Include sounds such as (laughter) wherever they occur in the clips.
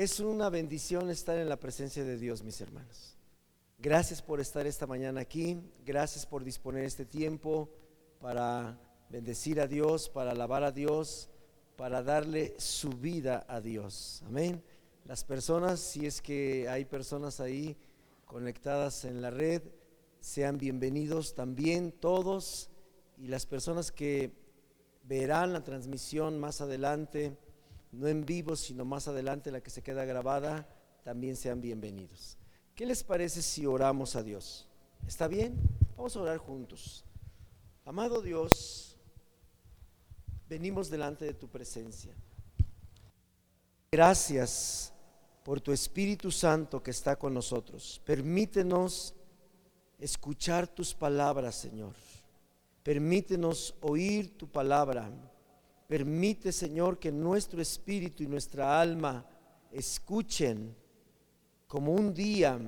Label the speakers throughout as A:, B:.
A: Es una bendición estar en la presencia de Dios, mis hermanos. Gracias por estar esta mañana aquí. Gracias por disponer este tiempo para bendecir a Dios, para alabar a Dios, para darle su vida a Dios. Amén. Las personas, si es que hay personas ahí conectadas en la red, sean bienvenidos también todos y las personas que verán la transmisión más adelante no en vivo, sino más adelante la que se queda grabada, también sean bienvenidos. ¿Qué les parece si oramos a Dios? ¿Está bien? Vamos a orar juntos. Amado Dios, venimos delante de tu presencia. Gracias por tu Espíritu Santo que está con nosotros. Permítenos escuchar tus palabras, Señor. Permítenos oír tu palabra Permite, Señor, que nuestro espíritu y nuestra alma escuchen como un día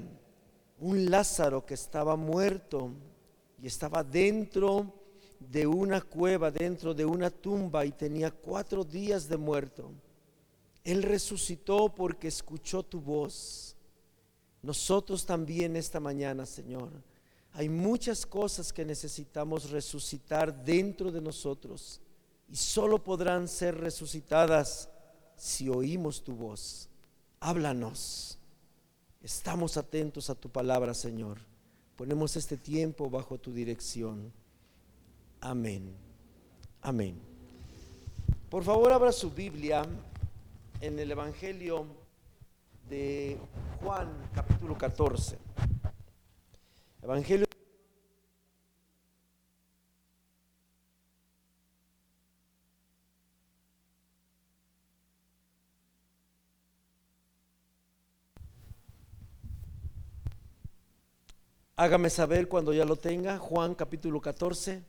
A: un Lázaro que estaba muerto y estaba dentro de una cueva, dentro de una tumba y tenía cuatro días de muerto. Él resucitó porque escuchó tu voz. Nosotros también esta mañana, Señor, hay muchas cosas que necesitamos resucitar dentro de nosotros y solo podrán ser resucitadas si oímos tu voz. Háblanos. Estamos atentos a tu palabra, Señor. Ponemos este tiempo bajo tu dirección. Amén. Amén. Por favor, abra su Biblia en el Evangelio de Juan, capítulo 14. Evangelio Hágame saber cuando ya lo tenga. Juan capítulo 14.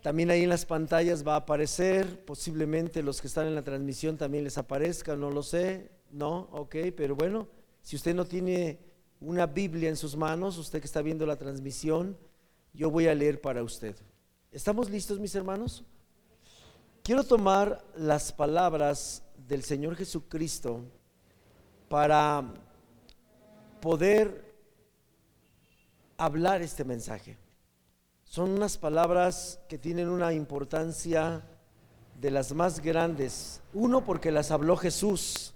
A: También ahí en las pantallas va a aparecer. Posiblemente los que están en la transmisión también les aparezca. No lo sé. No, ok. Pero bueno, si usted no tiene una Biblia en sus manos, usted que está viendo la transmisión, yo voy a leer para usted. ¿Estamos listos, mis hermanos? Quiero tomar las palabras del Señor Jesucristo para poder hablar este mensaje. Son unas palabras que tienen una importancia de las más grandes. Uno, porque las habló Jesús.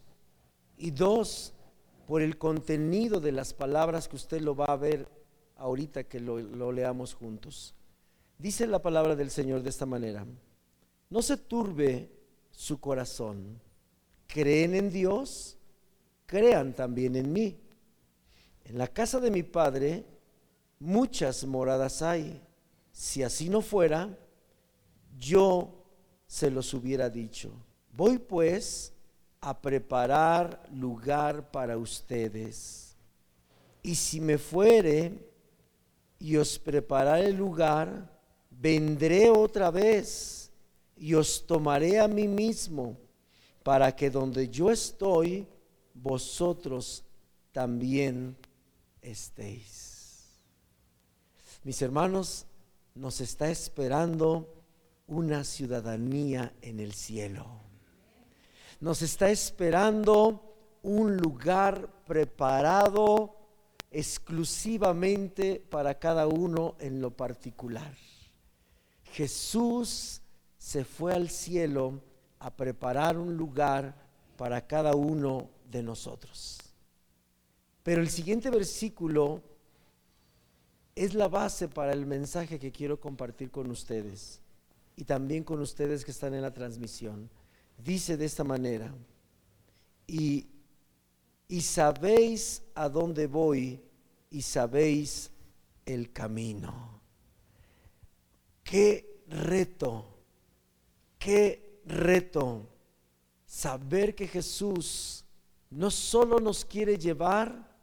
A: Y dos, por el contenido de las palabras que usted lo va a ver ahorita que lo, lo leamos juntos. Dice la palabra del Señor de esta manera. No se turbe su corazón. Creen en Dios, crean también en mí. En la casa de mi Padre muchas moradas hay. Si así no fuera, yo se los hubiera dicho. Voy pues a preparar lugar para ustedes. Y si me fuere y os prepararé el lugar, vendré otra vez y os tomaré a mí mismo, para que donde yo estoy, vosotros también estéis. Mis hermanos, nos está esperando una ciudadanía en el cielo. Nos está esperando un lugar preparado exclusivamente para cada uno en lo particular. Jesús se fue al cielo a preparar un lugar para cada uno de nosotros. Pero el siguiente versículo es la base para el mensaje que quiero compartir con ustedes y también con ustedes que están en la transmisión. Dice de esta manera, y, y sabéis a dónde voy y sabéis el camino. Qué reto, qué reto saber que Jesús no solo nos quiere llevar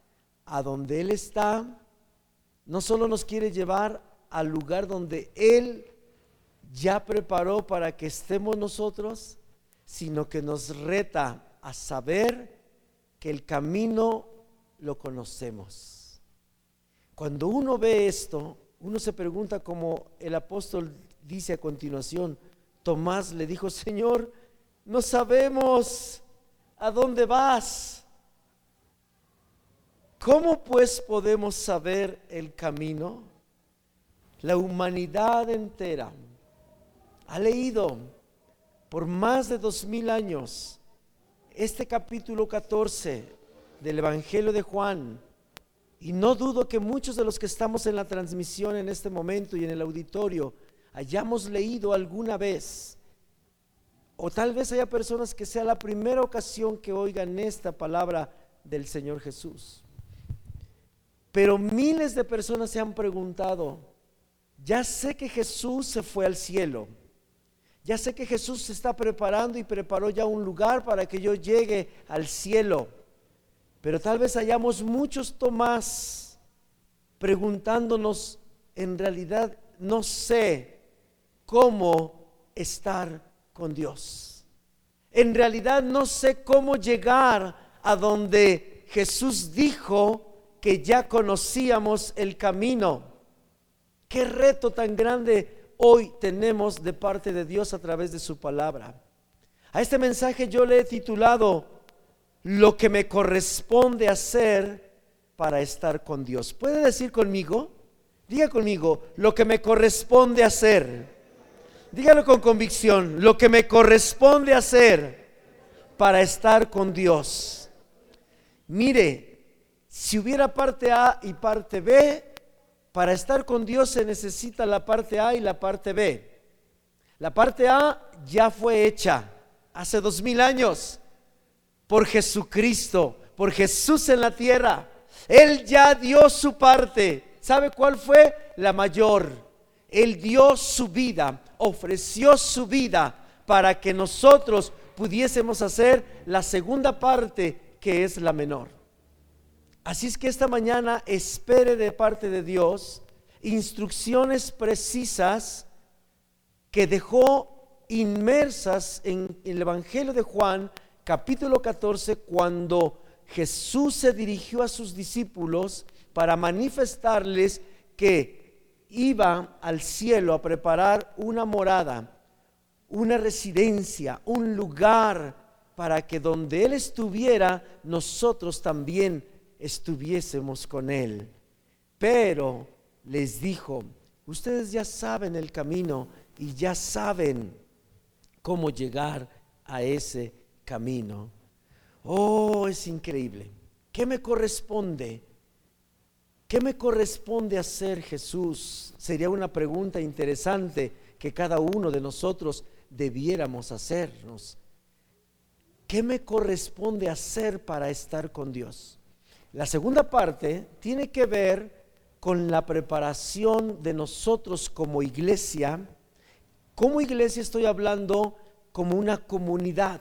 A: a donde Él está, no solo nos quiere llevar al lugar donde Él ya preparó para que estemos nosotros, sino que nos reta a saber que el camino lo conocemos. Cuando uno ve esto, uno se pregunta como el apóstol dice a continuación, Tomás le dijo, Señor, no sabemos a dónde vas. ¿Cómo pues podemos saber el camino? La humanidad entera ha leído por más de dos mil años este capítulo 14 del Evangelio de Juan. Y no dudo que muchos de los que estamos en la transmisión en este momento y en el auditorio hayamos leído alguna vez. O tal vez haya personas que sea la primera ocasión que oigan esta palabra del Señor Jesús. Pero miles de personas se han preguntado, ya sé que Jesús se fue al cielo, ya sé que Jesús se está preparando y preparó ya un lugar para que yo llegue al cielo, pero tal vez hayamos muchos Tomás preguntándonos, en realidad no sé cómo estar con Dios. En realidad no sé cómo llegar a donde Jesús dijo que ya conocíamos el camino. Qué reto tan grande hoy tenemos de parte de Dios a través de su palabra. A este mensaje yo le he titulado Lo que me corresponde hacer para estar con Dios. ¿Puede decir conmigo? Diga conmigo, lo que me corresponde hacer. Dígalo con convicción, lo que me corresponde hacer para estar con Dios. Mire, si hubiera parte A y parte B, para estar con Dios se necesita la parte A y la parte B. La parte A ya fue hecha hace dos mil años por Jesucristo, por Jesús en la tierra. Él ya dio su parte. ¿Sabe cuál fue? La mayor. Él dio su vida, ofreció su vida para que nosotros pudiésemos hacer la segunda parte que es la menor. Así es que esta mañana espere de parte de Dios instrucciones precisas que dejó inmersas en el Evangelio de Juan, capítulo 14, cuando Jesús se dirigió a sus discípulos para manifestarles que iba al cielo a preparar una morada, una residencia, un lugar para que donde Él estuviera, nosotros también estuviésemos con Él. Pero les dijo, ustedes ya saben el camino y ya saben cómo llegar a ese camino. Oh, es increíble. ¿Qué me corresponde? ¿Qué me corresponde hacer Jesús? Sería una pregunta interesante que cada uno de nosotros debiéramos hacernos. ¿Qué me corresponde hacer para estar con Dios? La segunda parte tiene que ver con la preparación de nosotros como iglesia. Como iglesia estoy hablando como una comunidad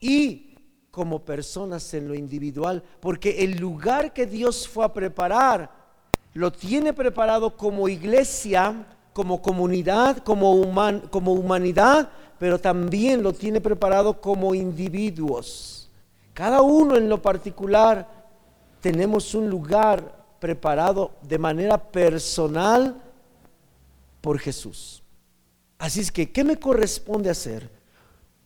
A: y como personas en lo individual, porque el lugar que Dios fue a preparar, lo tiene preparado como iglesia, como comunidad, como, como humanidad, pero también lo tiene preparado como individuos. Cada uno en lo particular tenemos un lugar preparado de manera personal por Jesús. Así es que, ¿qué me corresponde hacer?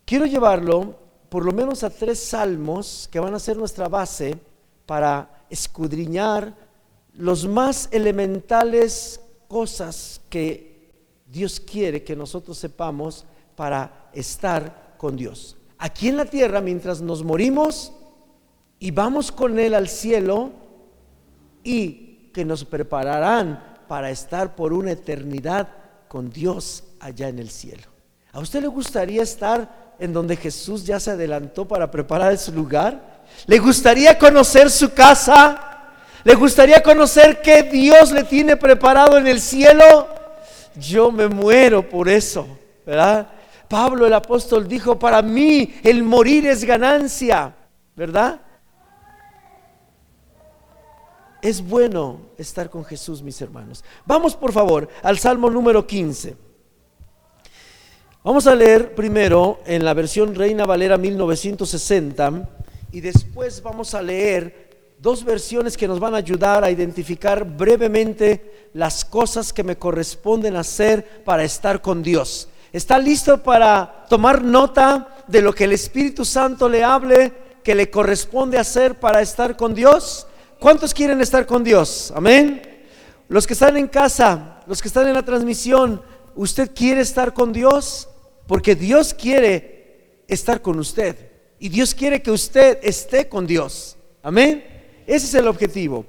A: Quiero llevarlo por lo menos a tres salmos que van a ser nuestra base para escudriñar los más elementales cosas que Dios quiere que nosotros sepamos para estar con Dios. Aquí en la tierra, mientras nos morimos, y vamos con Él al cielo y que nos prepararán para estar por una eternidad con Dios allá en el cielo. ¿A usted le gustaría estar en donde Jesús ya se adelantó para preparar su lugar? ¿Le gustaría conocer su casa? ¿Le gustaría conocer qué Dios le tiene preparado en el cielo? Yo me muero por eso, ¿verdad? Pablo el apóstol dijo, para mí el morir es ganancia, ¿verdad? Es bueno estar con Jesús, mis hermanos. Vamos por favor al Salmo número 15. Vamos a leer primero en la versión Reina Valera 1960 y después vamos a leer dos versiones que nos van a ayudar a identificar brevemente las cosas que me corresponden hacer para estar con Dios. ¿Está listo para tomar nota de lo que el Espíritu Santo le hable que le corresponde hacer para estar con Dios? ¿Cuántos quieren estar con Dios? Amén. Los que están en casa, los que están en la transmisión, ¿usted quiere estar con Dios? Porque Dios quiere estar con usted. Y Dios quiere que usted esté con Dios. Amén. Ese es el objetivo.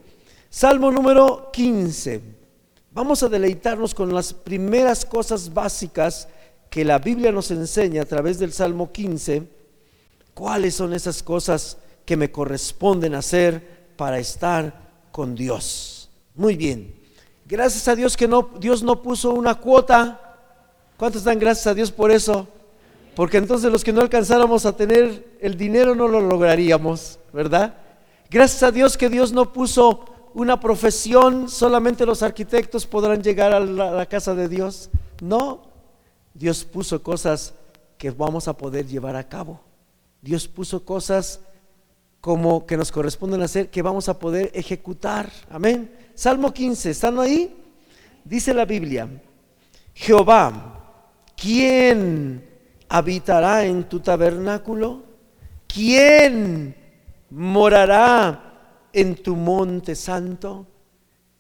A: Salmo número 15. Vamos a deleitarnos con las primeras cosas básicas que la Biblia nos enseña a través del Salmo 15. ¿Cuáles son esas cosas que me corresponden hacer para estar con Dios? Muy bien. Gracias a Dios que no, Dios no puso una cuota. ¿Cuántos dan gracias a Dios por eso? Porque entonces los que no alcanzáramos a tener el dinero no lo lograríamos, ¿verdad? Gracias a Dios que Dios no puso una profesión, solamente los arquitectos podrán llegar a la, casa de Dios. No, Dios puso cosas que vamos a poder llevar a cabo. Dios puso cosas como que nos corresponden hacer que vamos a poder ejecutar. Amén. Salmo 15, ¿están ahí? Dice la Biblia, Jehová, ¿quién habitará en tu tabernáculo? ¿Quién morará en tu monte santo.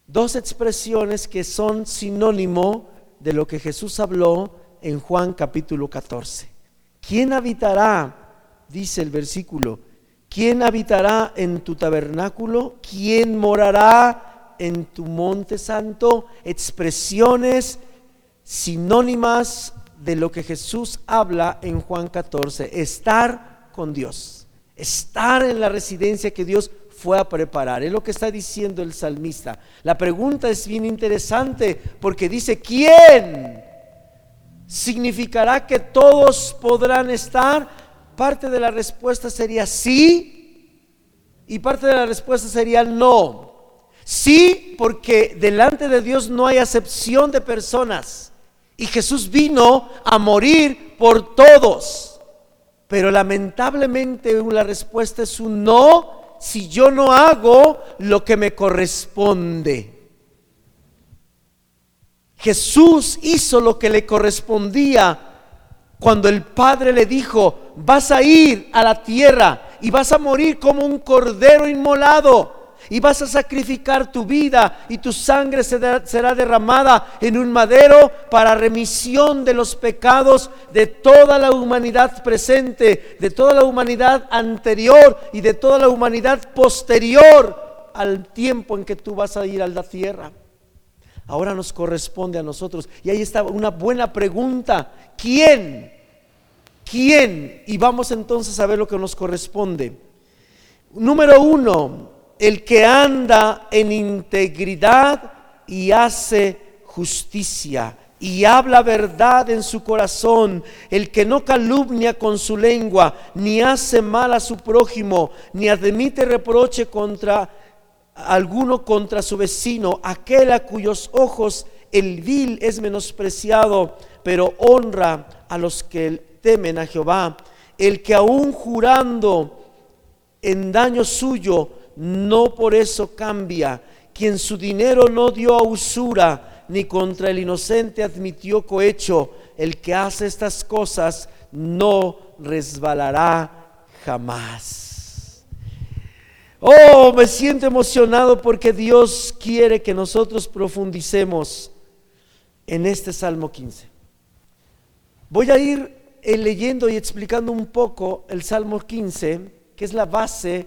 A: Dos expresiones que son sinónimo de lo que Jesús habló en Juan capítulo 14. ¿Quién habitará? Dice el versículo. ¿Quién habitará en tu tabernáculo? ¿Quién morará en tu monte santo? Expresiones sinónimas de lo que Jesús habla en Juan 14. Estar con Dios estar en la residencia que Dios fue a preparar. Es lo que está diciendo el salmista. La pregunta es bien interesante porque dice, ¿quién? ¿Significará que todos podrán estar? Parte de la respuesta sería sí y parte de la respuesta sería no. Sí, porque delante de Dios no hay acepción de personas. Y Jesús vino a morir por todos. Pero lamentablemente la respuesta es un no si yo no hago lo que me corresponde. Jesús hizo lo que le correspondía cuando el Padre le dijo, vas a ir a la tierra y vas a morir como un cordero inmolado y vas a sacrificar tu vida y tu sangre será derramada en un madero para remisión de los pecados de toda la humanidad presente, de toda la humanidad anterior y de toda la humanidad posterior al tiempo en que tú vas a ir a la tierra. Ahora nos corresponde a nosotros. Y ahí está una buena pregunta. ¿Quién? ¿Quién? Y vamos entonces a ver lo que nos corresponde. Número uno, el que anda en integridad y hace justicia y habla verdad en su corazón, el que no calumnia con su lengua, ni hace mal a su prójimo, ni admite reproche contra alguno contra su vecino, aquel a cuyos ojos el vil es menospreciado, pero honra a los que temen a Jehová, el que aún jurando en daño suyo no por eso cambia. Quien su dinero no dio a usura, ni contra el inocente admitió cohecho, el que hace estas cosas no resbalará jamás. Oh, me siento emocionado porque Dios quiere que nosotros profundicemos en este Salmo 15. Voy a ir eh, leyendo y explicando un poco el Salmo 15, que es la base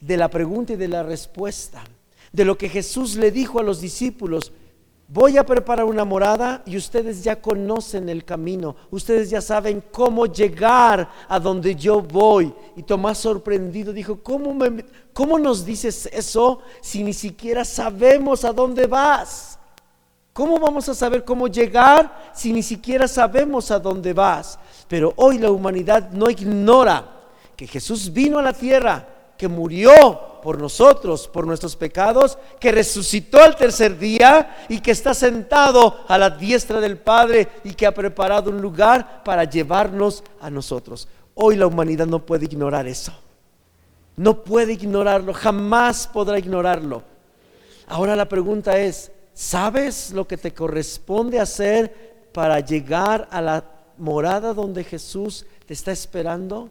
A: de la pregunta y de la respuesta, de lo que Jesús le dijo a los discípulos. Voy a preparar una morada y ustedes ya conocen el camino, ustedes ya saben cómo llegar a donde yo voy. Y Tomás sorprendido dijo, ¿cómo, ¿cómo nos dices eso si ni siquiera sabemos a dónde vas? ¿Cómo vamos a saber cómo llegar si ni siquiera sabemos a dónde vas? Pero hoy la humanidad no ignora que Jesús vino a la tierra que murió por nosotros, por nuestros pecados, que resucitó al tercer día y que está sentado a la diestra del Padre y que ha preparado un lugar para llevarnos a nosotros. Hoy la humanidad no puede ignorar eso. No puede ignorarlo, jamás podrá ignorarlo. Ahora la pregunta es, ¿sabes lo que te corresponde hacer para llegar a la morada donde Jesús te está esperando?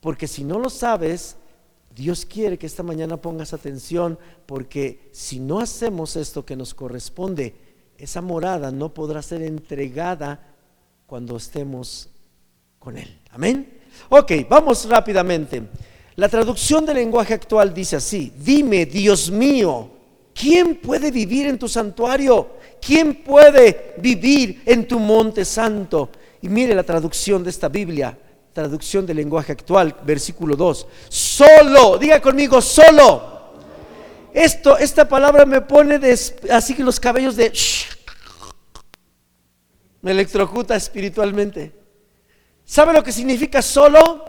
A: Porque si no lo sabes, Dios quiere que esta mañana pongas atención porque si no hacemos esto que nos corresponde, esa morada no podrá ser entregada cuando estemos con Él. Amén. Ok, vamos rápidamente. La traducción del lenguaje actual dice así, dime, Dios mío, ¿quién puede vivir en tu santuario? ¿Quién puede vivir en tu monte santo? Y mire la traducción de esta Biblia, traducción del lenguaje actual, versículo 2. Solo, diga conmigo, solo. Esto, esta palabra me pone así que los cabellos de... me electrocuta espiritualmente. ¿Sabe lo que significa solo?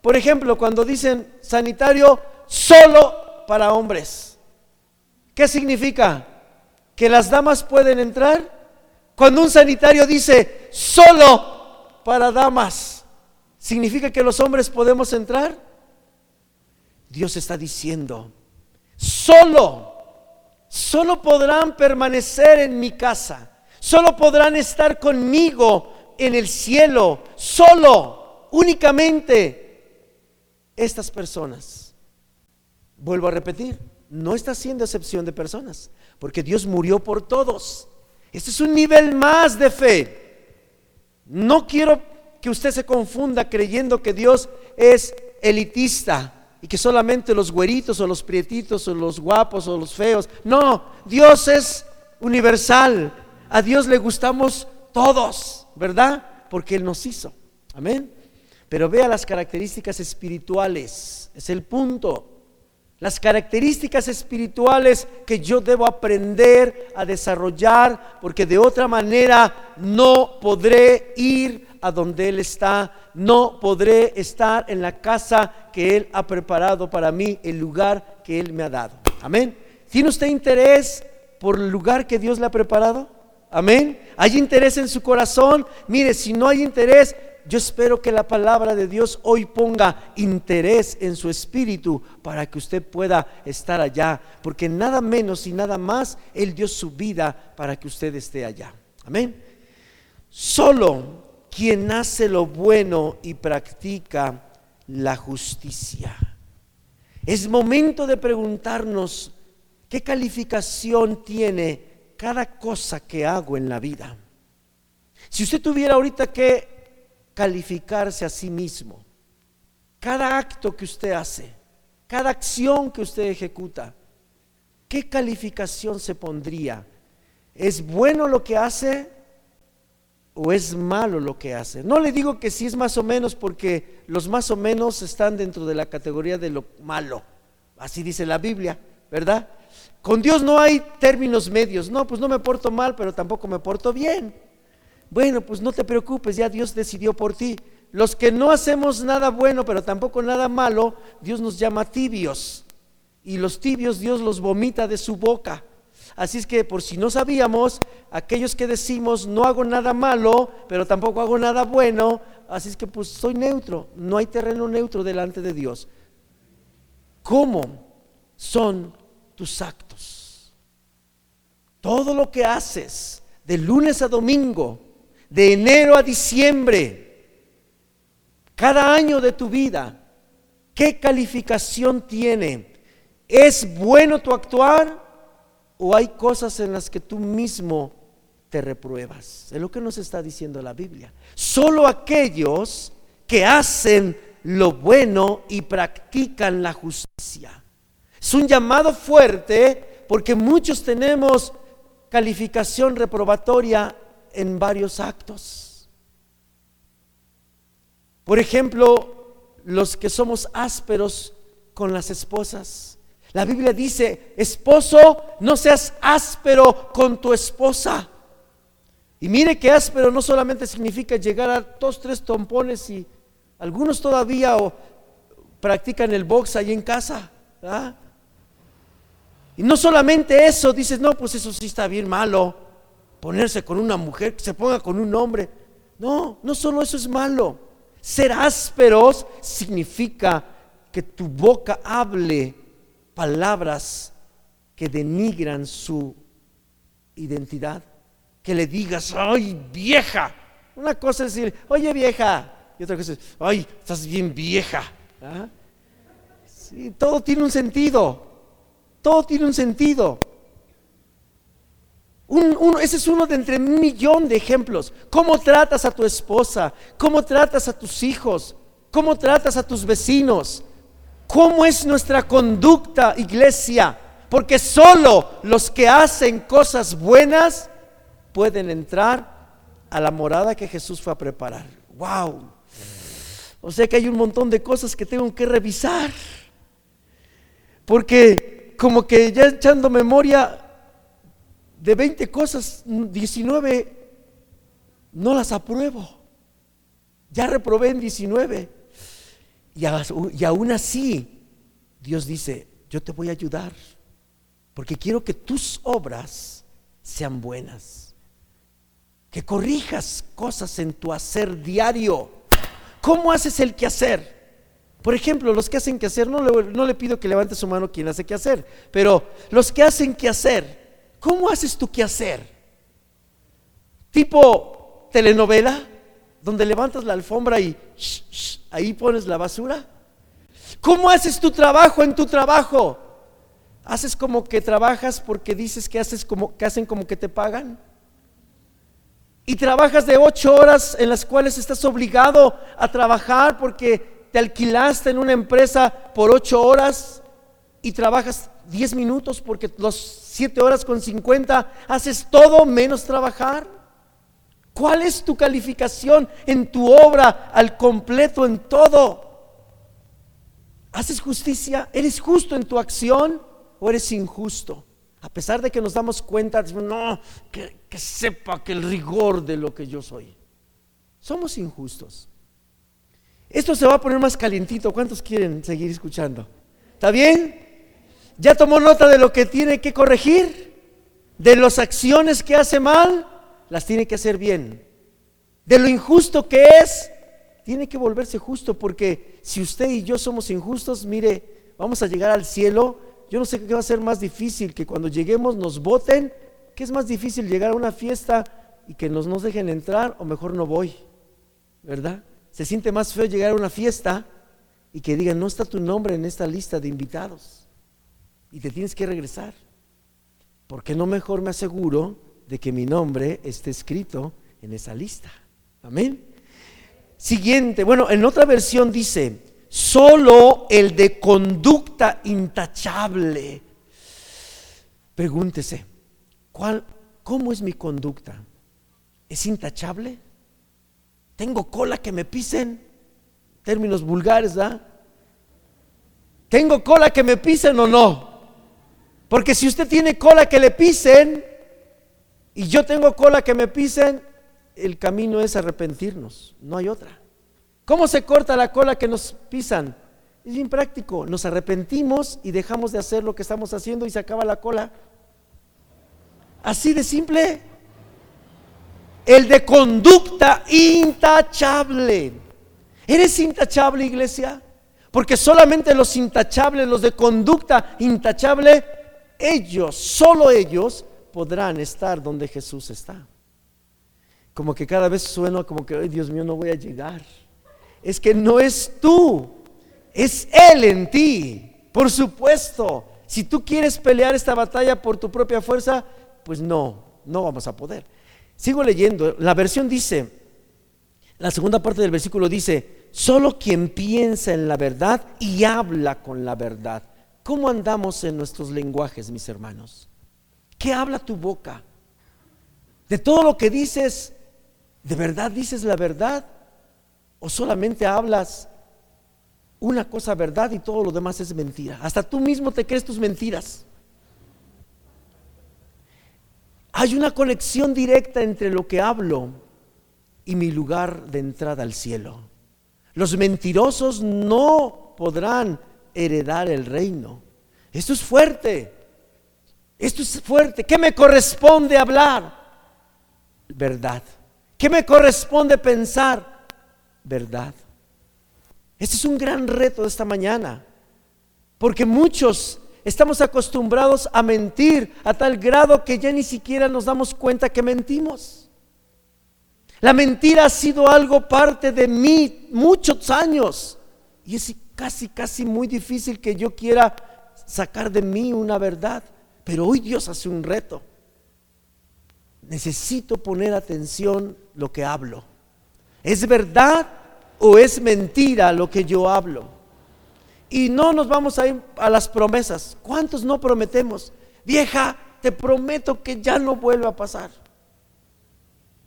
A: Por ejemplo, cuando dicen sanitario solo para hombres. ¿Qué significa? ¿Que las damas pueden entrar? Cuando un sanitario dice solo para damas. ¿Significa que los hombres podemos entrar? Dios está diciendo, solo, solo podrán permanecer en mi casa, solo podrán estar conmigo en el cielo, solo, únicamente estas personas. Vuelvo a repetir, no está haciendo excepción de personas, porque Dios murió por todos. Este es un nivel más de fe. No quiero que usted se confunda creyendo que Dios es elitista y que solamente los güeritos o los prietitos o los guapos o los feos. No, Dios es universal. A Dios le gustamos todos, ¿verdad? Porque Él nos hizo. Amén. Pero vea las características espirituales. Es el punto. Las características espirituales que yo debo aprender a desarrollar, porque de otra manera no podré ir a donde Él está, no podré estar en la casa que Él ha preparado para mí, el lugar que Él me ha dado. Amén. ¿Tiene usted interés por el lugar que Dios le ha preparado? Amén. ¿Hay interés en su corazón? Mire, si no hay interés, yo espero que la palabra de Dios hoy ponga interés en su espíritu para que usted pueda estar allá, porque nada menos y nada más Él dio su vida para que usted esté allá. Amén. Solo quien hace lo bueno y practica la justicia. Es momento de preguntarnos qué calificación tiene cada cosa que hago en la vida. Si usted tuviera ahorita que calificarse a sí mismo, cada acto que usted hace, cada acción que usted ejecuta, ¿qué calificación se pondría? ¿Es bueno lo que hace? O es malo lo que hace. No le digo que sí es más o menos porque los más o menos están dentro de la categoría de lo malo. Así dice la Biblia, ¿verdad? Con Dios no hay términos medios. No, pues no me porto mal, pero tampoco me porto bien. Bueno, pues no te preocupes, ya Dios decidió por ti. Los que no hacemos nada bueno, pero tampoco nada malo, Dios nos llama tibios. Y los tibios Dios los vomita de su boca. Así es que por si no sabíamos, aquellos que decimos no hago nada malo, pero tampoco hago nada bueno, así es que pues soy neutro, no hay terreno neutro delante de Dios. ¿Cómo son tus actos? Todo lo que haces de lunes a domingo, de enero a diciembre, cada año de tu vida, ¿qué calificación tiene? ¿Es bueno tu actuar? O hay cosas en las que tú mismo te repruebas. Es lo que nos está diciendo la Biblia. Solo aquellos que hacen lo bueno y practican la justicia. Es un llamado fuerte porque muchos tenemos calificación reprobatoria en varios actos. Por ejemplo, los que somos ásperos con las esposas. La Biblia dice, esposo, no seas áspero con tu esposa. Y mire que áspero no solamente significa llegar a dos, tres tompones y algunos todavía practican el box ahí en casa. Y no solamente eso, dices, no, pues eso sí está bien malo, ponerse con una mujer, que se ponga con un hombre. No, no solo eso es malo. Ser ásperos significa que tu boca hable palabras que denigran su identidad. Que le digas, ay vieja. Una cosa es decir, oye vieja. Y otra cosa es, ay, estás bien vieja. ¿Ah? Y todo tiene un sentido. Todo tiene un sentido. ese es uno de entre un millón de ejemplos. ¿Cómo tratas a tu esposa? ¿Cómo tratas a tus hijos? ¿Cómo tratas a tus vecinos? ¿Cómo es nuestra conducta, iglesia? Porque solo los que hacen cosas buenas pueden entrar a la morada que Jesús fue a preparar. ¡Wow! O sea que hay un montón de cosas que tengo que revisar. Porque como que ya echando memoria de 20 cosas, 19 no las apruebo. Ya reprobé en 19. Y, aún así, Dios dice, yo te voy a ayudar, porque quiero que tus obras sean buenas, que corrijas cosas en tu hacer diario. ¿Cómo haces el quehacer? Por ejemplo, los que hacen quehacer, no le, no le pido que levante su mano quien hace quehacer, pero los que hacen quehacer, ¿cómo haces tu quehacer? Tipo telenovela, donde levantas la alfombra y ahí pones la basura. ¿Cómo haces tu trabajo en tu trabajo? ¿Haces como que trabajas porque dices que haces como que hacen como que te pagan? Y trabajas de ocho horas en las cuales estás obligado a trabajar porque te alquilaste en una empresa por ocho horas y trabajas diez minutos porque los siete horas con cincuenta haces todo menos trabajar. ¿Cuál es tu calificación en tu obra al completo en todo? ¿Haces justicia? ¿Eres justo en tu acción o eres injusto? A pesar de que nos damos cuenta, no, que, que sepa que el rigor de lo que yo soy. Somos injustos. Esto se va a poner más calientito. ¿Cuántos quieren seguir escuchando? ¿Está bien? ¿Ya tomó nota de lo que tiene que corregir? ¿De las acciones que hace mal? Las tiene que hacer bien. De lo injusto que es, tiene que volverse justo, porque si usted y yo somos injustos, mire, vamos a llegar al cielo. Yo no sé qué va a ser más difícil, que cuando lleguemos nos voten, que es más difícil llegar a una fiesta y que nos, nos dejen entrar, o mejor no voy, ¿verdad? Se siente más feo llegar a una fiesta y que digan, no está tu nombre en esta lista de invitados y te tienes que regresar. ¿Por qué no mejor me aseguro de que mi nombre esté escrito en esa lista. Amén. Siguiente, bueno, en otra versión dice, solo el de conducta intachable. Pregúntese, ¿cuál, ¿cómo es mi conducta? ¿Es intachable? ¿Tengo cola que me pisen? Términos vulgares, ¿verdad? ¿Tengo cola que me pisen o no? Porque si usted tiene cola que le pisen, y yo tengo cola que me pisen, el camino es arrepentirnos, no hay otra. ¿Cómo se corta la cola que nos pisan? Es impráctico, nos arrepentimos y dejamos de hacer lo que estamos haciendo y se acaba la cola. Así de simple. El de conducta intachable. ¿Eres intachable, iglesia? Porque solamente los intachables, los de conducta intachable, ellos, solo ellos, podrán estar donde Jesús está. Como que cada vez suena como que, Dios mío, no voy a llegar. Es que no es tú, es Él en ti. Por supuesto, si tú quieres pelear esta batalla por tu propia fuerza, pues no, no vamos a poder. Sigo leyendo, la versión dice, la segunda parte del versículo dice, solo quien piensa en la verdad y habla con la verdad. ¿Cómo andamos en nuestros lenguajes, mis hermanos? ¿Qué habla tu boca? De todo lo que dices, ¿de verdad dices la verdad? ¿O solamente hablas una cosa verdad y todo lo demás es mentira? Hasta tú mismo te crees tus mentiras. Hay una conexión directa entre lo que hablo y mi lugar de entrada al cielo. Los mentirosos no podrán heredar el reino. Esto es fuerte. Esto es fuerte. ¿Qué me corresponde hablar? Verdad. ¿Qué me corresponde pensar? Verdad. Este es un gran reto de esta mañana. Porque muchos estamos acostumbrados a mentir a tal grado que ya ni siquiera nos damos cuenta que mentimos. La mentira ha sido algo parte de mí muchos años. Y es casi, casi muy difícil que yo quiera sacar de mí una verdad. Pero hoy Dios hace un reto. Necesito poner atención lo que hablo. ¿Es verdad o es mentira lo que yo hablo? Y no nos vamos a ir a las promesas. ¿Cuántos no prometemos? Vieja, te prometo que ya no vuelve a pasar.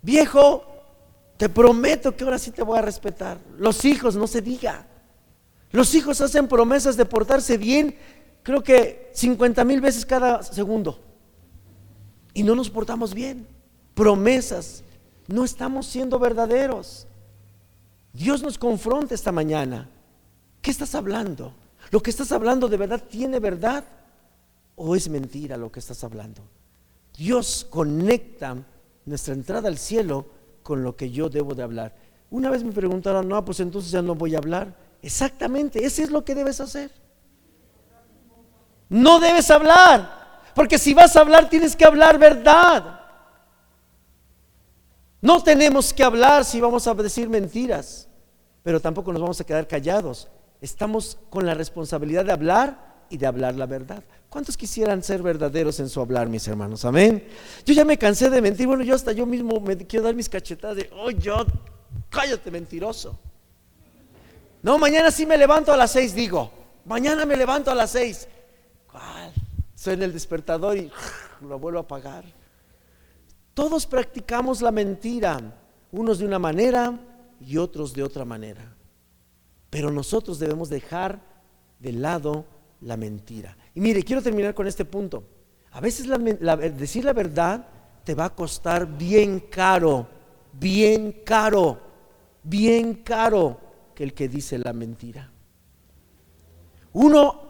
A: Viejo, te prometo que ahora sí te voy a respetar. Los hijos, no se diga. Los hijos hacen promesas de portarse bien, creo que 50 mil veces cada segundo. Y no nos portamos bien. Promesas. No estamos siendo verdaderos. Dios nos confronta esta mañana. ¿Qué estás hablando? ¿Lo que estás hablando de verdad tiene verdad o es mentira lo que estás hablando? Dios conecta nuestra entrada al cielo con lo que yo debo de hablar. Una vez me preguntaron, no, pues entonces ya no voy a hablar. Exactamente, ese es lo que debes hacer. No debes hablar, porque si vas a hablar tienes que hablar verdad. No tenemos que hablar si vamos a decir mentiras, pero tampoco nos vamos a quedar callados. Estamos con la responsabilidad de hablar y de hablar la verdad. ¿Cuántos quisieran ser verdaderos en su hablar, mis hermanos? Amén. Yo ya me cansé de mentir. Bueno, yo hasta yo mismo me quiero dar mis cachetadas de, oh, yo, cállate, mentiroso. No, mañana sí me levanto a las seis, digo. Mañana me levanto a las seis. Suena el despertador y lo vuelvo a apagar. Todos practicamos la mentira, unos de una manera y otros de otra manera. Pero nosotros debemos dejar de lado la mentira. Y mire, quiero terminar con este punto. A veces decir la verdad te va a costar bien caro, bien caro, bien caro que el que dice la mentira. Uno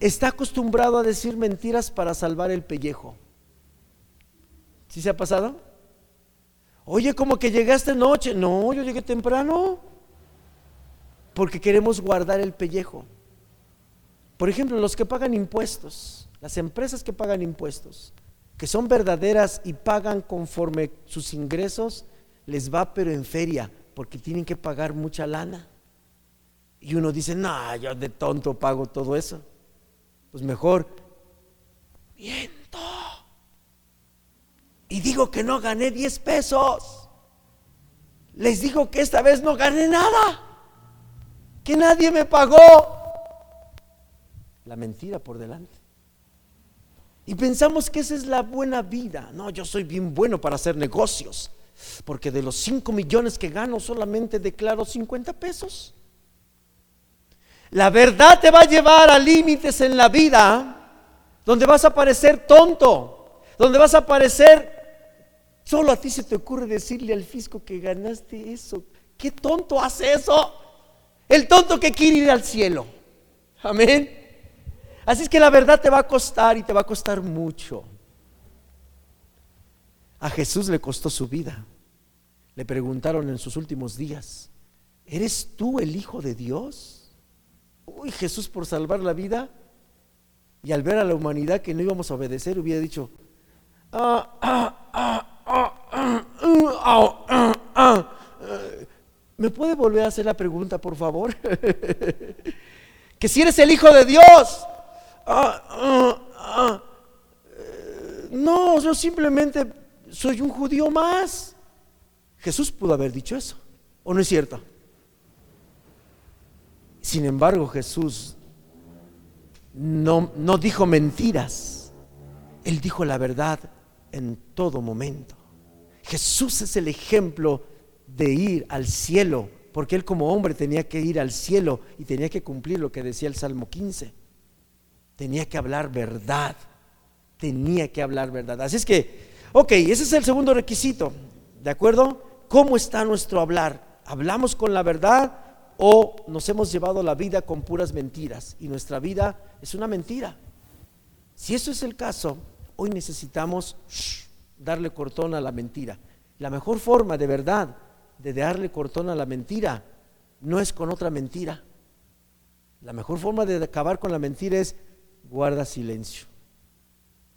A: está acostumbrado a decir mentiras para salvar el pellejo. ¿Sí se ha pasado? Oye, como que llegaste noche. No, yo llegué temprano. Porque queremos guardar el pellejo. Por ejemplo, los que pagan impuestos, las empresas que pagan impuestos, que son verdaderas y pagan conforme sus ingresos, les va pero en feria, porque tienen que pagar mucha lana. Y uno dice, no, yo de tonto pago todo eso. Pues mejor, miento. Y digo que no gané 10 pesos. Les digo que esta vez no gané nada. Que nadie me pagó la mentira por delante. Y pensamos que esa es la buena vida. No, yo soy bien bueno para hacer negocios, porque de los 5 millones que gano solamente declaro 50 pesos. La verdad te va a llevar a límites en la vida donde vas a parecer tonto, donde vas a parecer, solo a ti se te ocurre decirle al fisco que ganaste eso. ¿Qué tonto hace eso? El tonto que quiere ir al cielo. Amén. Así es que la verdad te va a costar y te va a costar mucho. A Jesús le costó su vida. Le preguntaron en sus últimos días, ¿eres tú el Hijo de Dios? Uy, Jesús por salvar la vida y al ver a la humanidad que no íbamos a obedecer hubiera dicho, ¿me puede volver a hacer la pregunta, por favor? (laughs) que si eres el Hijo de Dios, Ah, ah, ah, no, yo simplemente soy un judío más. Jesús pudo haber dicho eso, ¿o no es cierto? Sin embargo, Jesús no, no dijo mentiras, Él dijo la verdad en todo momento. Jesús es el ejemplo de ir al cielo, porque Él como hombre tenía que ir al cielo y tenía que cumplir lo que decía el Salmo 15 tenía que hablar verdad. Tenía que hablar verdad. Así es que, ok, ese es el segundo requisito. ¿De acuerdo? ¿Cómo está nuestro hablar? ¿Hablamos con la verdad o nos hemos llevado la vida con puras mentiras? Y nuestra vida es una mentira. Si eso es el caso, hoy necesitamos darle cortón a la mentira. La mejor forma de verdad de darle cortón a la mentira no es con otra mentira. La mejor forma de acabar con la mentira es guarda silencio.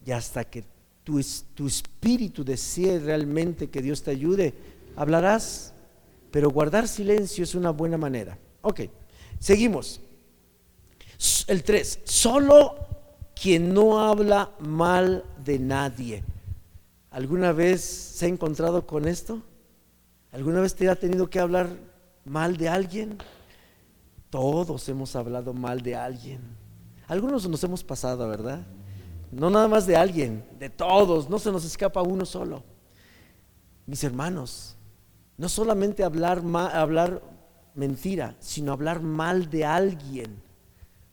A: Y hasta que tu, tu espíritu desee realmente que Dios te ayude, hablarás. Pero guardar silencio es una buena manera. Ok, seguimos. El 3, solo quien no habla mal de nadie. ¿Alguna vez se ha encontrado con esto? ¿Alguna vez te ha tenido que hablar mal de alguien? Todos hemos hablado mal de alguien. Algunos nos hemos pasado, ¿verdad? No nada más de alguien, de todos, no se nos escapa uno solo. Mis hermanos, no solamente hablar, hablar mentira, sino hablar mal de alguien.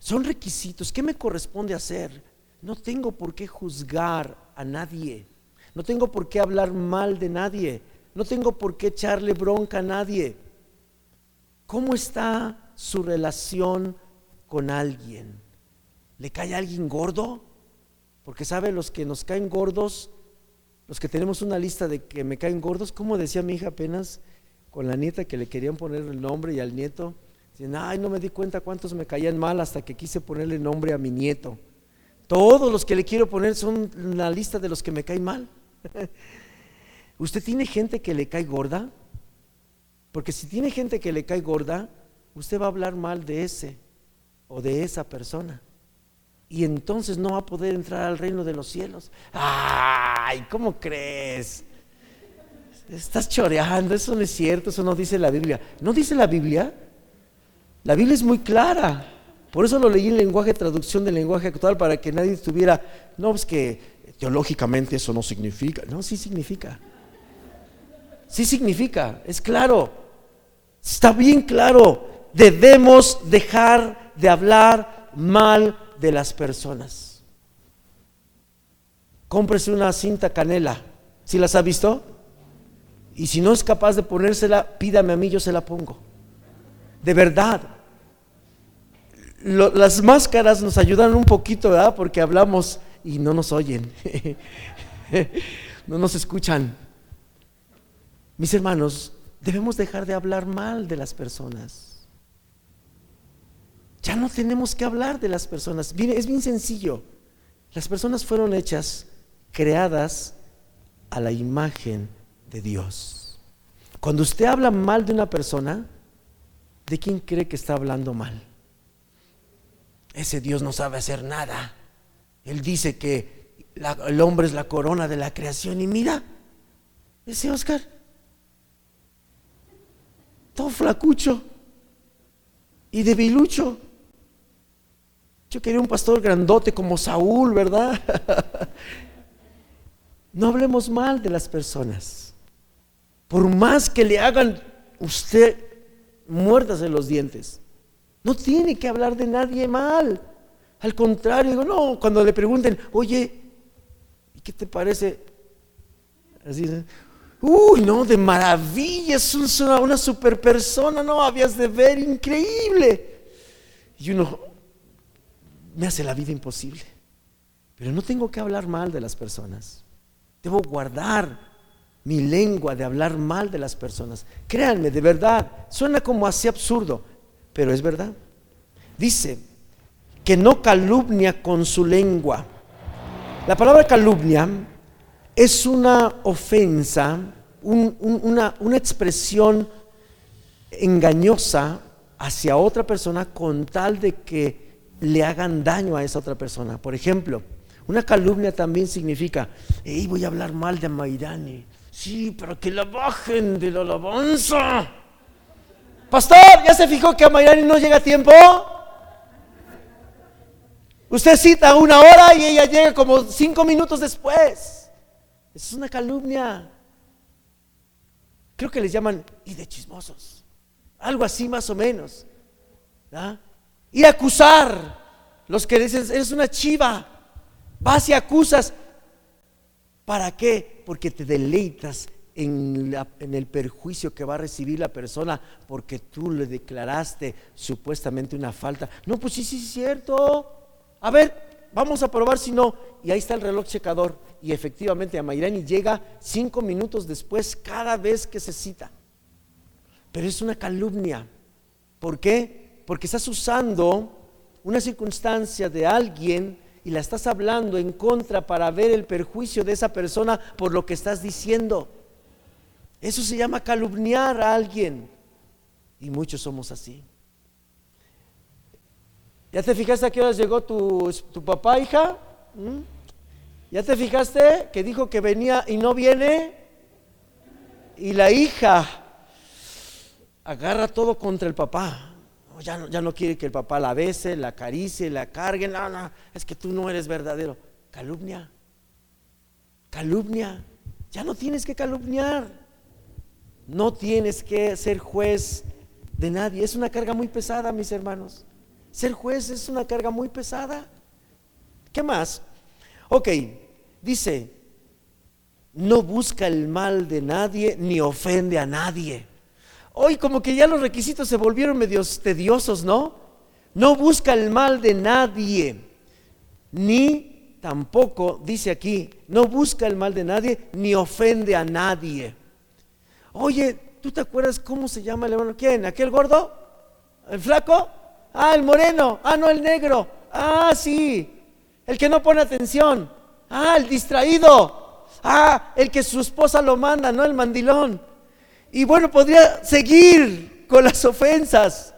A: Son requisitos. ¿Qué me corresponde hacer? No tengo por qué juzgar a nadie. No tengo por qué hablar mal de nadie. No tengo por qué echarle bronca a nadie. ¿Cómo está su relación con alguien? ¿Le cae a alguien gordo? Porque sabe, los que nos caen gordos, los que tenemos una lista de que me caen gordos, como decía mi hija apenas con la nieta que le querían poner el nombre y al nieto, dicen, ay, no me di cuenta cuántos me caían mal hasta que quise ponerle nombre a mi nieto. Todos los que le quiero poner son la lista de los que me caen mal. (laughs) ¿Usted tiene gente que le cae gorda? Porque si tiene gente que le cae gorda, usted va a hablar mal de ese o de esa persona y entonces no va a poder entrar al reino de los cielos. Ay, ¿cómo crees? Estás choreando, eso no es cierto, eso no dice la Biblia. ¿No dice la Biblia? La Biblia es muy clara. Por eso lo leí en lenguaje, traducción del lenguaje actual, para que nadie estuviera, no, es que teológicamente eso no significa. No, sí significa. Sí significa, es claro. Está bien claro. Debemos dejar de hablar mal de las personas. Cómprese una cinta canela. ¿Si las ha visto? Y si no es capaz de ponérsela, pídame a mí, yo se la pongo. De verdad. las máscaras nos ayudan un poquito, ¿verdad? Porque hablamos y no nos oyen. (laughs) no nos escuchan. Mis hermanos, debemos dejar de hablar mal de las personas. Ya no tenemos que hablar de las personas. es bien sencillo. Las personas fueron hechas, creadas a la imagen de Dios. Cuando usted habla mal de una persona, ¿de quién cree que está hablando mal? Ese Dios no sabe hacer nada. Él dice que el hombre es la corona de la creación y mira, ese Oscar, todo flacucho y debilucho. Yo quería un pastor grandote como Saúl, ¿verdad? (laughs) no hablemos mal de las personas. Por más que le hagan usted muérdase los dientes. No tiene que hablar de nadie mal. Al contrario, digo, no, cuando le pregunten, oye, ¿y qué te parece? Así, uy, no, de maravilla, es una, una super persona, no, habías de ver, increíble. Y uno, me hace la vida imposible. Pero no tengo que hablar mal de las personas. Debo guardar mi lengua de hablar mal de las personas. Créanme, de verdad, suena como así absurdo, pero es verdad. Dice que no calumnia con su lengua. La palabra calumnia es una ofensa, una, expresión engañosa hacia otra persona con tal de que le hagan daño a esa otra persona. Por ejemplo, una calumnia también significa, hey, voy a hablar mal de Mairani. Sí, pero que la bajen de la alabanza. Pastor, ¿ya se fijó que a Mayrani no llega a tiempo? Usted cita una hora y ella llega como cinco minutos después. es una calumnia. Creo que les llaman y de chismosos. Algo así más o menos. ¿Ah? Y acusar. Los que dicen, eres una chiva, vas y acusas. ¿Para qué? Porque te deleitas en, en, el perjuicio que va a recibir la persona porque tú le declaraste supuestamente una falta. No, pues sí, sí, es cierto. A ver, vamos a probar si no. Y ahí está el reloj checador. Y efectivamente a Mayrani llega cinco minutos después cada vez que se cita. Pero es una calumnia. ¿Por qué? Porque estás usando una circunstancia de alguien y la estás hablando en contra para ver el perjuicio de esa persona por lo que estás diciendo. Eso se llama calumniar a alguien. Y muchos somos así. ¿Ya te fijaste a qué horas llegó tu, papá, hija? ¿Mm? ¿Ya te fijaste que dijo que venía y no viene? Y la hija agarra todo contra el papá. Ya no, ya no quiere que el papá la bese, la acaricie, la cargue. No, no, es que tú no eres verdadero. Calumnia. Calumnia. Ya no tienes que calumniar. No tienes que ser juez de nadie. Es una carga muy pesada, mis hermanos. Ser juez es una carga muy pesada. ¿Qué más? Ok, dice, no busca el mal de nadie ni ofende a nadie. Hoy como que ya los requisitos se volvieron medios tediosos, ¿no? No busca el mal de nadie, ni tampoco, dice aquí, no busca el mal de nadie, ni ofende a nadie. Oye, ¿tú te acuerdas cómo se llama el hermano? ¿Quién? ¿Aquel gordo? ¿El flaco? Ah, el moreno. Ah, no, el negro. Ah, sí. El que no pone atención. Ah, el distraído. Ah, el que su esposa lo manda, no el mandilón. Y bueno, podría seguir con las ofensas.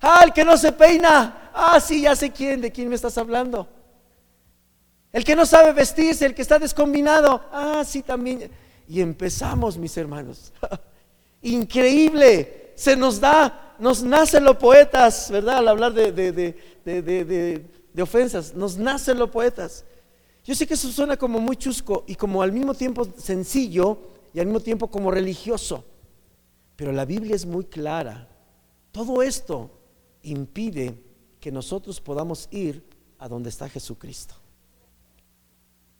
A: Ah, el que no se peina. Ah, sí, ya sé quién, de quién me estás hablando. El que no sabe vestirse, el que está descombinado. Ah, sí, también. Y empezamos, mis hermanos. (laughs) Increíble. Se nos da, nos nacen los poetas, ¿verdad? Al hablar de, de, de, de ofensas, nos nacen los poetas. Yo sé que eso suena como muy chusco y como al mismo tiempo sencillo y al mismo tiempo como religioso. Pero la Biblia es muy clara. Todo esto impide que nosotros podamos ir a donde está Jesucristo.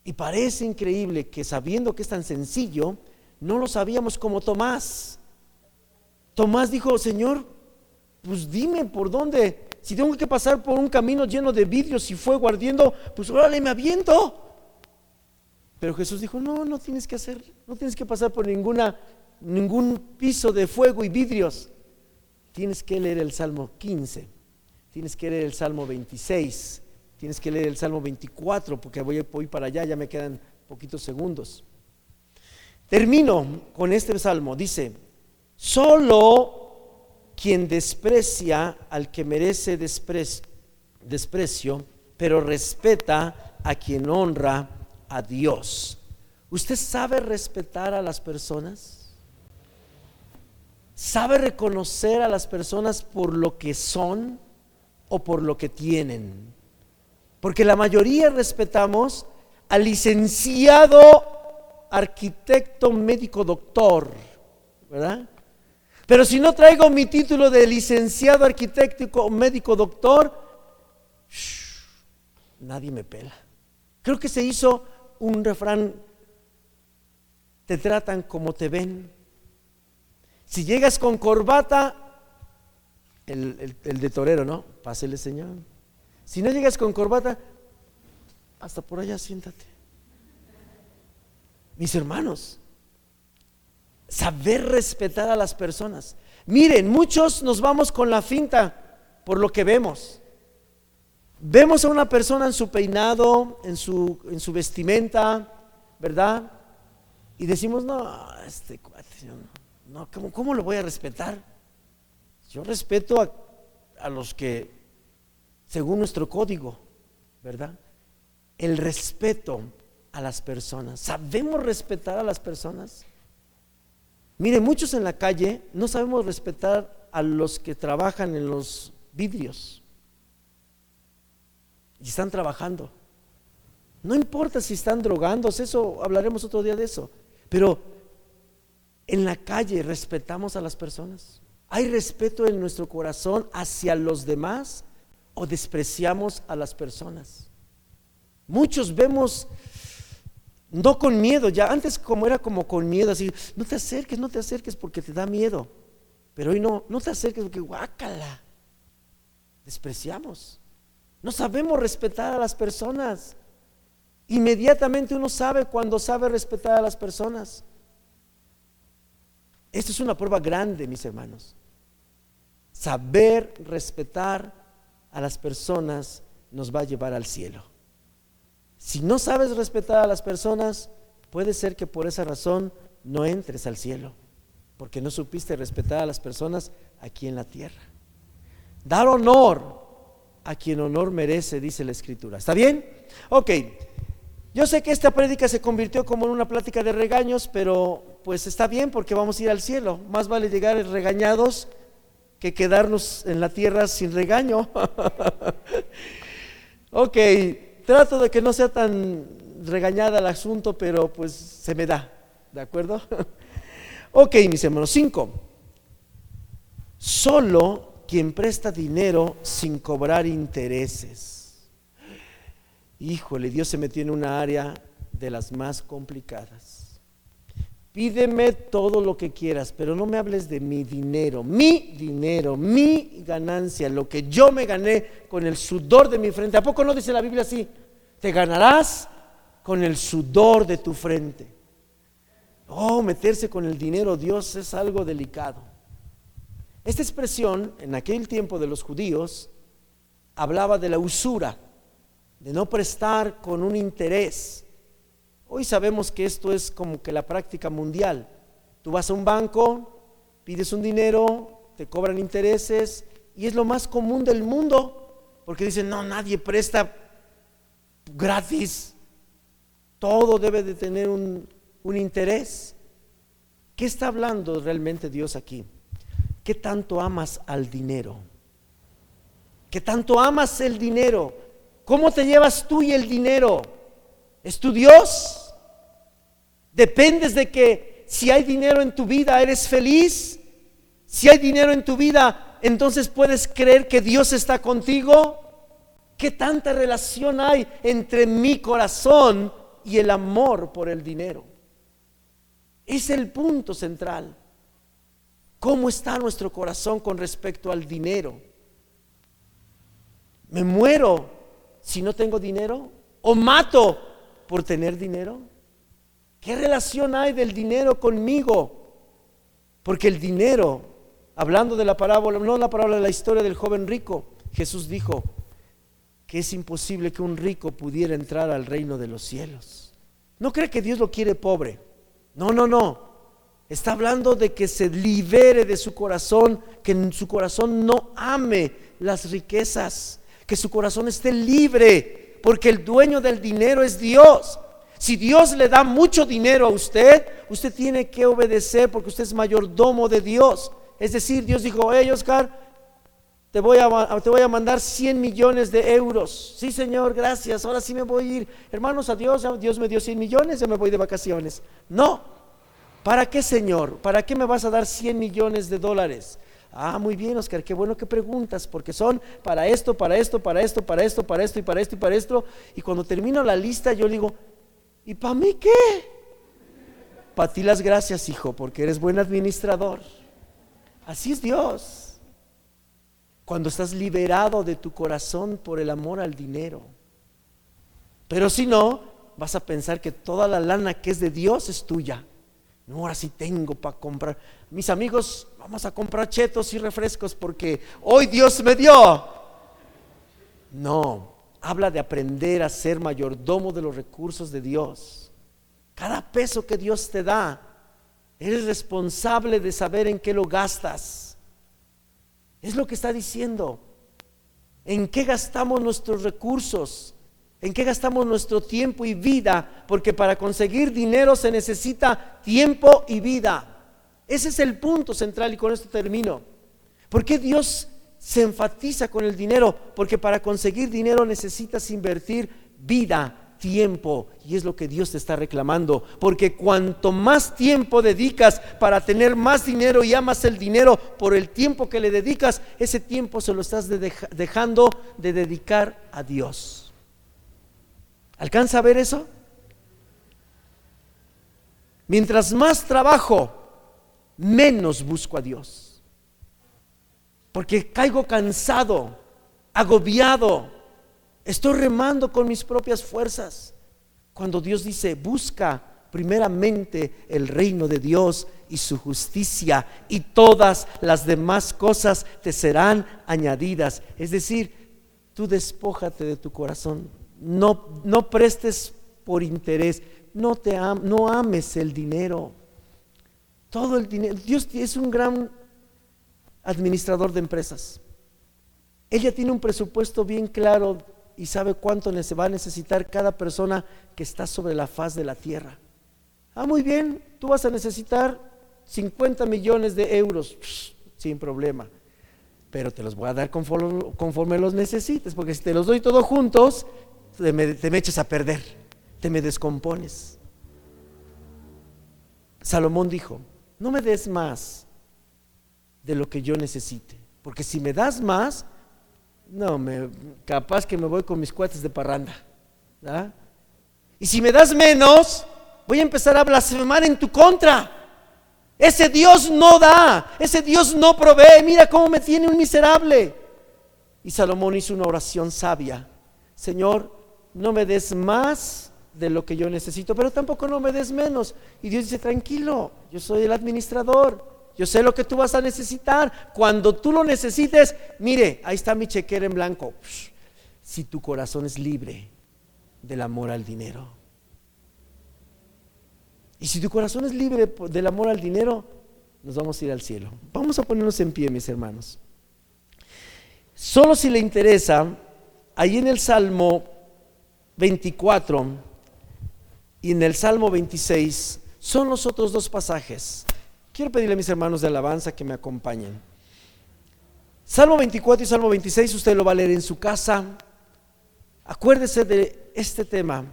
A: Y parece increíble que sabiendo que es tan sencillo, no lo sabíamos como Tomás. Tomás dijo, Señor, pues dime por dónde. Si tengo que pasar por un camino lleno de vidrios y fuego ardiendo, pues órale, me aviento. Pero Jesús dijo, no, no tienes que hacer, no tienes que pasar por ninguna ningún piso de fuego y vidrios. Tienes que leer el Salmo 15, tienes que leer el Salmo 26, tienes que leer el Salmo 24, porque voy, voy para allá, ya me quedan poquitos segundos. Termino con este salmo, dice, solo quien desprecia al que merece desprecio, pero respeta a quien honra a Dios. ¿Usted sabe respetar a las personas? Sabe reconocer a las personas por lo que son o por lo que tienen. Porque la mayoría respetamos al licenciado arquitecto médico doctor, ¿verdad? Pero si no traigo mi título de licenciado arquitecto médico doctor, nadie me pela. Creo que se hizo un refrán, te tratan como te ven. Si llegas con corbata, el, de torero, ¿no? Pásele, Señor. Si no llegas con corbata, hasta por allá siéntate. Mis hermanos, saber respetar a las personas. Miren, muchos nos vamos con la finta por lo que vemos. Vemos a una persona en su peinado, en su, en su vestimenta, ¿verdad? Y decimos, no, este cuate, no. No, ¿cómo, lo voy a respetar? Yo respeto a, a los que, según nuestro código, ¿verdad? El respeto a las personas. ¿Sabemos respetar a las personas? Mire, muchos en la calle no sabemos respetar a los que trabajan en los vidrios y están trabajando. No importa si están drogándose, eso hablaremos otro día de eso, pero en la calle respetamos a las personas. ¿Hay respeto en nuestro corazón hacia los demás o despreciamos a las personas? Muchos vemos no con miedo, ya antes como era como con miedo, así, no te acerques, no te acerques porque te da miedo. Pero hoy no, no te acerques porque guácala. Despreciamos. No sabemos respetar a las personas. Inmediatamente uno sabe cuando sabe respetar a las personas. Esto es una prueba grande, mis hermanos. Saber respetar a las personas nos va a llevar al cielo. Si no sabes respetar a las personas, puede ser que por esa razón no entres al cielo, porque no supiste respetar a las personas aquí en la tierra. Dar honor a quien honor merece, dice la escritura. ¿Está bien? Ok. Yo sé que esta prédica se convirtió como en una plática de regaños, pero pues está bien porque vamos a ir al cielo. Más vale llegar regañados que quedarnos en la tierra sin regaño. (laughs) ok, trato de que no sea tan regañada el asunto, pero pues se me da, ¿de acuerdo? (laughs) ok, mis hermanos, cinco. Solo quien presta dinero sin cobrar intereses. Híjole, Dios se metió en una área de las más complicadas. Pídeme todo lo que quieras, pero no me hables de mi dinero, mi dinero, mi ganancia, lo que yo me gané con el sudor de mi frente. ¿A poco no dice la Biblia así? Te ganarás con el sudor de tu frente. Oh, meterse con el dinero, Dios, es algo delicado. Esta expresión, en aquel tiempo de los judíos, hablaba de la usura, de no prestar con un interés Hoy sabemos que esto es como que la práctica mundial. Tú vas a un banco, pides un dinero, te cobran intereses y es lo más común del mundo, porque dicen, no, nadie presta gratis, todo debe de tener un, un interés. ¿Qué está hablando realmente Dios aquí? ¿Qué tanto amas al dinero? ¿Qué tanto amas el dinero? ¿Cómo te llevas tú y el dinero? ¿Es tu Dios? Dependes de que si hay dinero en tu vida, eres feliz. Si hay dinero en tu vida, entonces puedes creer que Dios está contigo. ¿Qué tanta relación hay entre mi corazón y el amor por el dinero? Es el punto central. ¿Cómo está nuestro corazón con respecto al dinero? ¿Me muero si no tengo dinero? ¿O mato por tener dinero? ¿Qué relación hay del dinero conmigo? Porque el dinero, hablando de la parábola, no la parábola la historia del joven rico, Jesús dijo que es imposible que un rico pudiera entrar al reino de los cielos. No cree que Dios lo quiere pobre. No, no, no. Está hablando de que se libere de su corazón, que en su corazón no ame las riquezas, que su corazón esté libre, porque el dueño del dinero es Dios. Si Dios le da mucho dinero a usted, usted tiene que obedecer porque usted es mayordomo de Dios. Es decir, Dios dijo, hey Oscar, te voy, a, te voy a mandar 100 millones de euros. Sí, Señor, gracias. Ahora sí me voy a ir. Hermanos, a Dios, Dios me dio 100 millones, ya me voy de vacaciones. No. ¿Para qué, Señor? ¿Para qué me vas a dar 100 millones de dólares? Ah, muy bien, Oscar, qué bueno que preguntas, porque son para esto, para esto, para esto, para esto, para esto y para esto y para esto. Y cuando termino la lista, yo digo, ¿Y para mí qué? Para ti las gracias, hijo, porque eres buen administrador. Así es Dios. Cuando estás liberado de tu corazón por el amor al dinero. Pero si no, vas a pensar que toda la lana que es de Dios es tuya. No, ahora sí tengo para comprar. Mis amigos, vamos a comprar chetos y refrescos porque hoy Dios me dio. No, habla de aprender a ser mayordomo de los recursos de Dios. Cada peso que Dios te da, eres responsable de saber en qué lo gastas. Es lo que está diciendo. ¿En qué gastamos nuestros recursos? ¿En qué gastamos nuestro tiempo y vida? Porque para conseguir dinero se necesita tiempo y vida. Ese es el punto central y con esto termino. ¿Por qué Dios se enfatiza con el dinero, porque para conseguir dinero necesitas invertir vida, tiempo, y es lo que Dios te está reclamando, porque cuanto más tiempo dedicas para tener más dinero y amas el dinero por el tiempo que le dedicas, ese tiempo se lo estás dejando de dedicar a Dios. ¿Alcanza a ver eso? Mientras más trabajo, menos busco a Dios porque caigo cansado, agobiado, estoy remando con mis propias fuerzas. Cuando Dios dice, busca primeramente el reino de Dios y su justicia y todas las demás cosas te serán añadidas. Es decir, tú despójate de tu corazón, no, no prestes por interés, no, te no ames el dinero. Todo el dinero, Dios es un gran administrador de empresas. Ella tiene un presupuesto bien claro y sabe cuánto se va a necesitar cada persona que está sobre la faz de la tierra. Ah, muy bien, tú vas a necesitar 50 millones de euros, sin problema, pero te los voy a dar conforme, los necesites, porque si te los doy todos juntos, te me, te me echas a perder, te me descompones. Salomón dijo, no me des más de lo que yo necesite, porque si me das más, no, me, capaz que me voy con mis cuates de parranda. Y si me das menos, voy a empezar a blasfemar en tu contra. Ese Dios no da, ese Dios no provee. Mira cómo me tiene un miserable. Y Salomón hizo una oración sabia. Señor, no me des más de lo que yo necesito, pero tampoco no me des menos. Y Dios dice, tranquilo, yo soy el administrador. Yo sé lo que tú vas a necesitar. Cuando tú lo necesites, mire, ahí está mi chequera en blanco. Si tu corazón es libre del amor al dinero. Y si tu corazón es libre del amor al dinero, nos vamos a ir al cielo. Vamos a ponernos en pie, mis hermanos. Solo si le interesa, ahí en el Salmo 24 y en el Salmo 26 son los otros dos pasajes Quiero pedirle a mis hermanos de alabanza que me acompañen. Salmo 24 y Salmo 26, usted lo va a leer en su casa. Acuérdese de este tema.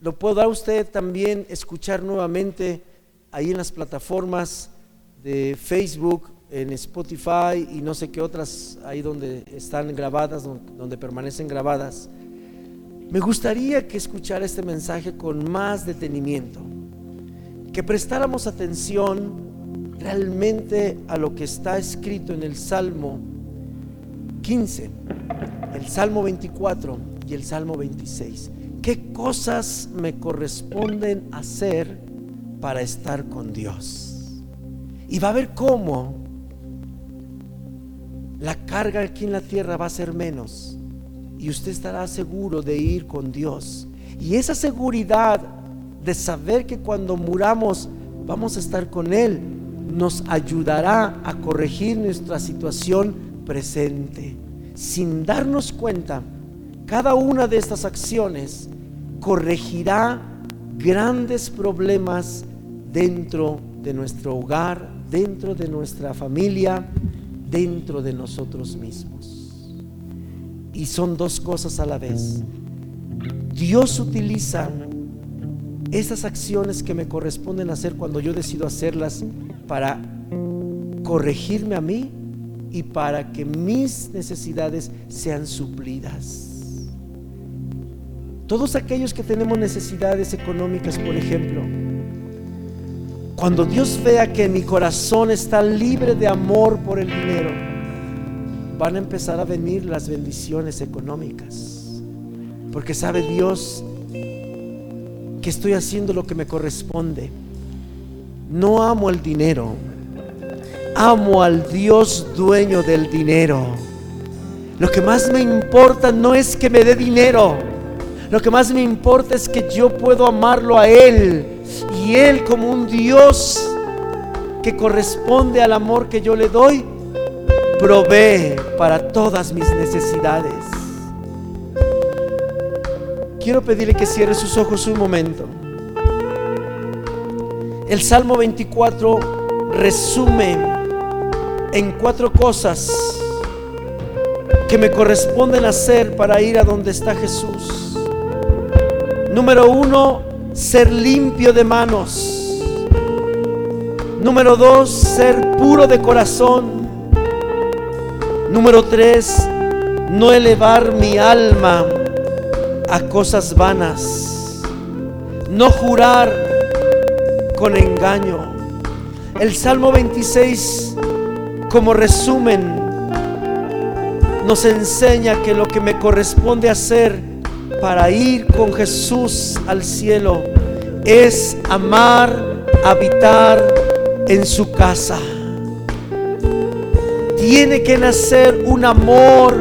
A: Lo podrá usted también escuchar nuevamente ahí en las plataformas de Facebook, en Spotify y no sé qué otras ahí donde están grabadas, donde permanecen grabadas. Me gustaría que escuchara este mensaje con más detenimiento, que prestáramos atención realmente a lo que está escrito en el Salmo 15, el Salmo 24 y el Salmo 26. ¿Qué cosas me corresponden hacer para estar con Dios? Y va a ver cómo la carga aquí en la tierra va a ser menos y usted estará seguro de ir con Dios. Y esa seguridad de saber que cuando muramos vamos a estar con Él nos ayudará a corregir nuestra situación presente. Sin darnos cuenta, cada una de estas acciones corregirá grandes problemas dentro de nuestro hogar, dentro de nuestra familia, dentro de nosotros mismos. Y son dos cosas a la vez. Dios utiliza esas acciones que me corresponden hacer cuando yo decido hacerlas para corregirme a mí y para que mis necesidades sean suplidas. Todos aquellos que tenemos necesidades económicas, por ejemplo, cuando Dios vea que mi corazón está libre de amor por el dinero, van a empezar a venir las bendiciones económicas. Porque sabe Dios que estoy haciendo lo que me corresponde no amo el dinero, amo al Dios dueño del dinero. Lo que más me importa no es que me dé dinero, lo que más me importa es que yo puedo amarlo a Él y Él como un Dios que corresponde al amor que yo le doy, provee para todas mis necesidades. Quiero pedirle que cierre sus ojos un momento. El Salmo 24 resume en cuatro cosas que me corresponden hacer para ir a donde está Jesús. Número uno, ser limpio de manos. Número dos, ser puro de corazón. Número tres, no elevar mi alma a cosas vanas. No jurar con engaño. El Salmo 26, como resumen, nos enseña que lo que me corresponde hacer para ir con Jesús al cielo es amar, habitar en su casa. Tiene que nacer un amor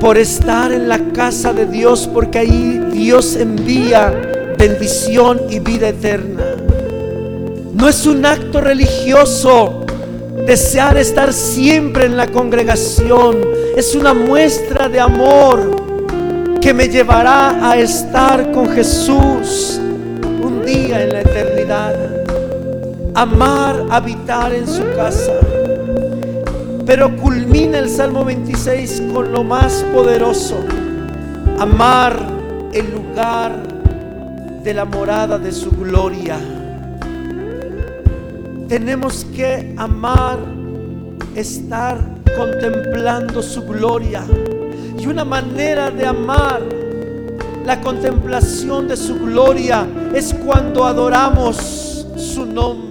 A: por estar en la casa de Dios, porque ahí Dios envía bendición y vida eterna. No es un acto religioso Desear estar siempre en la congregación es una muestra de amor que me llevará a estar con Jesús un día en la eternidad. Amar, habitar en su casa. Pero culmina el Salmo 26 con lo más poderoso. Amar el lugar de la morada de su gloria. Tenemos que amar, estar contemplando su gloria. Y una manera de amar la contemplación de su gloria es cuando adoramos su nombre.